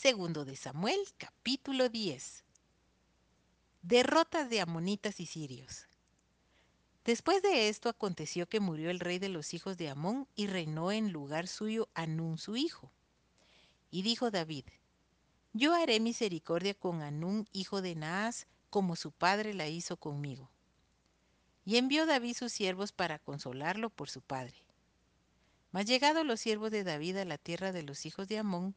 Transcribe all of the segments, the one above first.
Segundo de Samuel, capítulo 10. Derrotas de amonitas y sirios. Después de esto aconteció que murió el rey de los hijos de Amón y reinó en lugar suyo Anún su hijo. Y dijo David, Yo haré misericordia con Anún hijo de Naas, como su padre la hizo conmigo. Y envió David sus siervos para consolarlo por su padre. Mas llegados los siervos de David a la tierra de los hijos de Amón,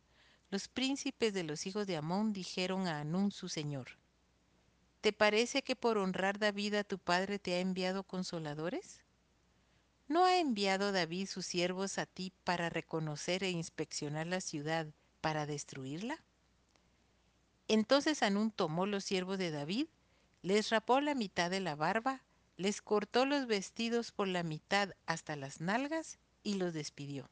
los príncipes de los hijos de Amón dijeron a Anún su señor, ¿Te parece que por honrar David a tu padre te ha enviado consoladores? ¿No ha enviado David sus siervos a ti para reconocer e inspeccionar la ciudad, para destruirla? Entonces Anún tomó los siervos de David, les rapó la mitad de la barba, les cortó los vestidos por la mitad hasta las nalgas y los despidió.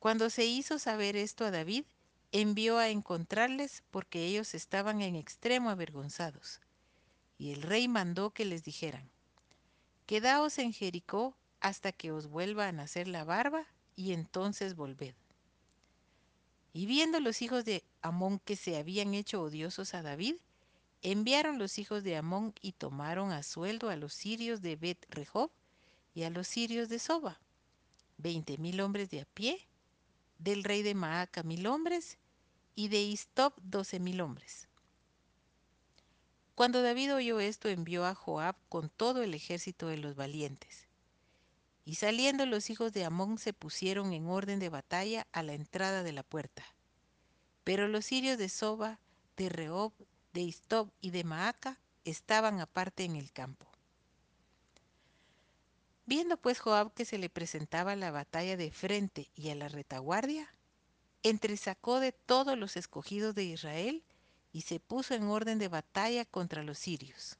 Cuando se hizo saber esto a David, envió a encontrarles porque ellos estaban en extremo avergonzados. Y el rey mandó que les dijeran, Quedaos en Jericó hasta que os vuelva a nacer la barba, y entonces volved. Y viendo los hijos de Amón que se habían hecho odiosos a David, enviaron los hijos de Amón y tomaron a sueldo a los sirios de Bet Rehob y a los sirios de Soba, veinte mil hombres de a pie, del rey de Maaca mil hombres, y de Istop doce mil hombres. Cuando David oyó esto, envió a Joab con todo el ejército de los valientes. Y saliendo los hijos de Amón se pusieron en orden de batalla a la entrada de la puerta. Pero los sirios de Soba, de Rehob, de Istop y de Maaca estaban aparte en el campo. Viendo pues Joab que se le presentaba la batalla de frente y a la retaguardia, entresacó de todos los escogidos de Israel y se puso en orden de batalla contra los sirios.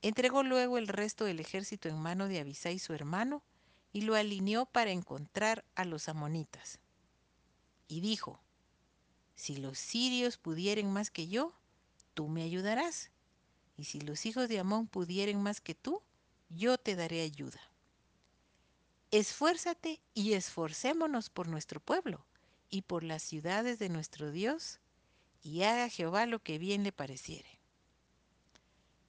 Entregó luego el resto del ejército en mano de Abisai su hermano y lo alineó para encontrar a los amonitas. Y dijo, si los sirios pudieren más que yo, tú me ayudarás, y si los hijos de Amón pudieren más que tú, yo te daré ayuda. Esfuérzate y esforcémonos por nuestro pueblo y por las ciudades de nuestro Dios, y haga Jehová lo que bien le pareciere.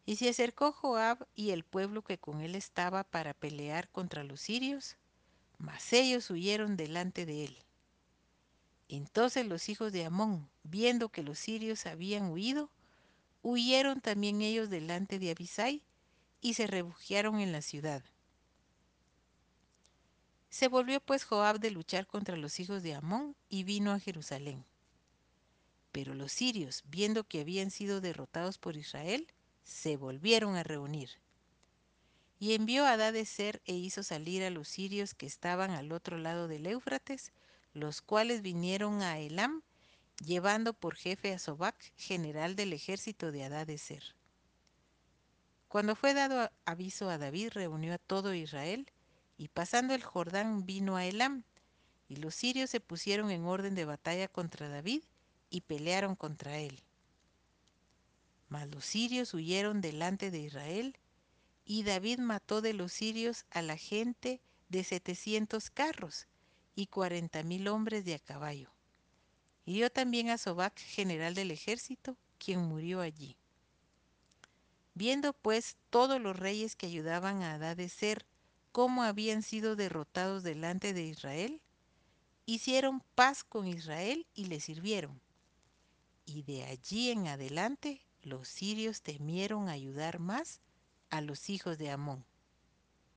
Y se acercó Joab y el pueblo que con él estaba para pelear contra los sirios, mas ellos huyeron delante de él. Entonces los hijos de Amón, viendo que los sirios habían huido, huyeron también ellos delante de Abisai y se refugiaron en la ciudad. Se volvió pues Joab de luchar contra los hijos de Amón y vino a Jerusalén. Pero los sirios, viendo que habían sido derrotados por Israel, se volvieron a reunir. Y envió a Ser e hizo salir a los sirios que estaban al otro lado del Éufrates, los cuales vinieron a Elam, llevando por jefe a Sobac, general del ejército de Ser. Cuando fue dado aviso a David, reunió a todo Israel, y pasando el Jordán vino a Elam, y los sirios se pusieron en orden de batalla contra David, y pelearon contra él. Mas los sirios huyeron delante de Israel, y David mató de los sirios a la gente de setecientos carros y cuarenta mil hombres de a caballo. Hirió también a Sobac, general del ejército, quien murió allí. Viendo pues todos los reyes que ayudaban a Ser cómo habían sido derrotados delante de Israel, hicieron paz con Israel y le sirvieron. Y de allí en adelante los sirios temieron ayudar más a los hijos de Amón.